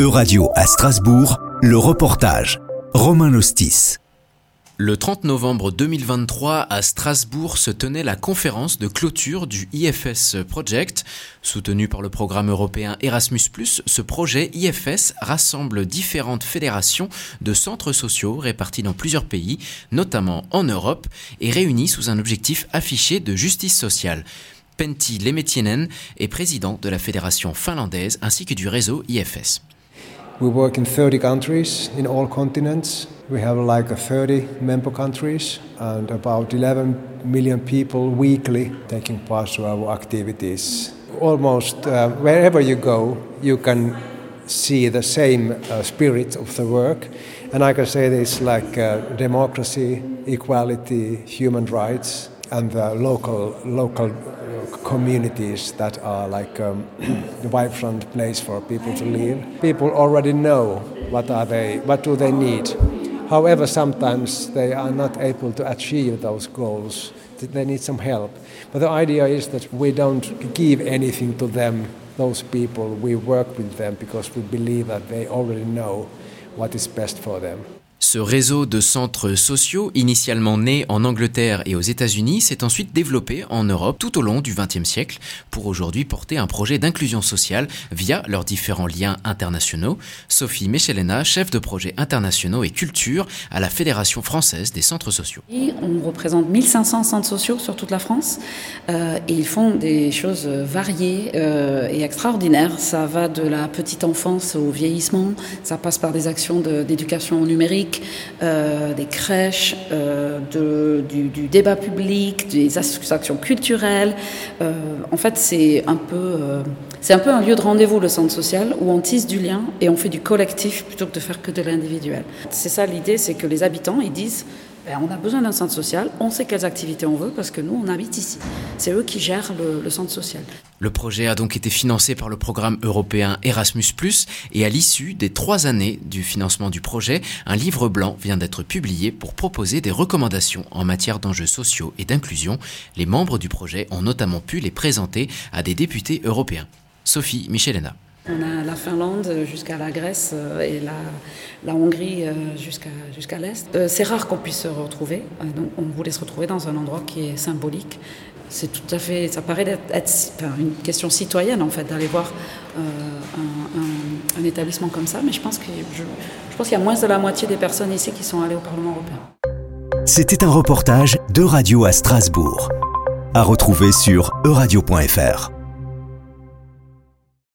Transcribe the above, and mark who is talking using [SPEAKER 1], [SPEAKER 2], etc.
[SPEAKER 1] Euradio à Strasbourg, le reportage. Romain Lostis.
[SPEAKER 2] Le 30 novembre 2023, à Strasbourg, se tenait la conférence de clôture du IFS Project. Soutenu par le programme européen Erasmus+, ce projet IFS rassemble différentes fédérations de centres sociaux répartis dans plusieurs pays, notamment en Europe, et réunis sous un objectif affiché de justice sociale. Pentti Lemetienen est président de la fédération finlandaise ainsi que du réseau IFS.
[SPEAKER 3] We work in 30 countries in all continents. We have like 30 member countries and about 11 million people weekly taking part to our activities. Almost uh, wherever you go, you can see the same uh, spirit of the work. And I can say this like uh, democracy, equality, human rights, and the local local communities that are like um, the vibrant place for people to live. People already know what are they, what do they need. However, sometimes they are not able to achieve those goals. They need some help. But the idea is that we don't give anything to them, those people. We work with them because we believe that they already know what is best for them.
[SPEAKER 2] Ce réseau de centres sociaux, initialement né en Angleterre et aux États-Unis, s'est ensuite développé en Europe tout au long du XXe siècle pour aujourd'hui porter un projet d'inclusion sociale via leurs différents liens internationaux. Sophie Michelena, chef de projet internationaux et culture à la Fédération française des centres sociaux.
[SPEAKER 4] On représente 1500 centres sociaux sur toute la France euh, et ils font des choses variées euh, et extraordinaires. Ça va de la petite enfance au vieillissement, ça passe par des actions d'éducation numérique euh, des crèches, euh, du, débat public, des actions culturelles. Euh, en fait, c'est un peu, un peu un lieu de rendez-vous le centre social où on tisse du lien et on fait du collectif plutôt que de faire que de l'individuel. C'est ça l'idée, c'est que les habitants ils disent on a besoin d'un centre social, on sait quelles activités on veut parce que nous, on habite ici. C'est eux qui gèrent le, le, centre social.
[SPEAKER 2] Le projet a donc été financé par le programme européen Erasmus ⁇ et à l'issue des trois années du financement du projet, un livre blanc vient d'être publié pour proposer des recommandations en matière d'enjeux sociaux et d'inclusion. Les membres du projet ont notamment pu les présenter à des députés européens. Sophie Michelena.
[SPEAKER 4] On a la Finlande jusqu'à la Grèce euh, et la, Hongrie euh, jusqu'à l'Est. Euh, c'est rare qu'on puisse se retrouver, donc on voulait se retrouver dans un endroit qui est symbolique. C'est tout à fait, ça paraît être, une question citoyenne en fait d'aller voir un, établissement comme ça, mais je pense qu'il y a moins de la moitié des personnes ici qui sont allées au Parlement européen.
[SPEAKER 1] C'était un reportage de Radio à Strasbourg, à retrouver sur euradio.fr.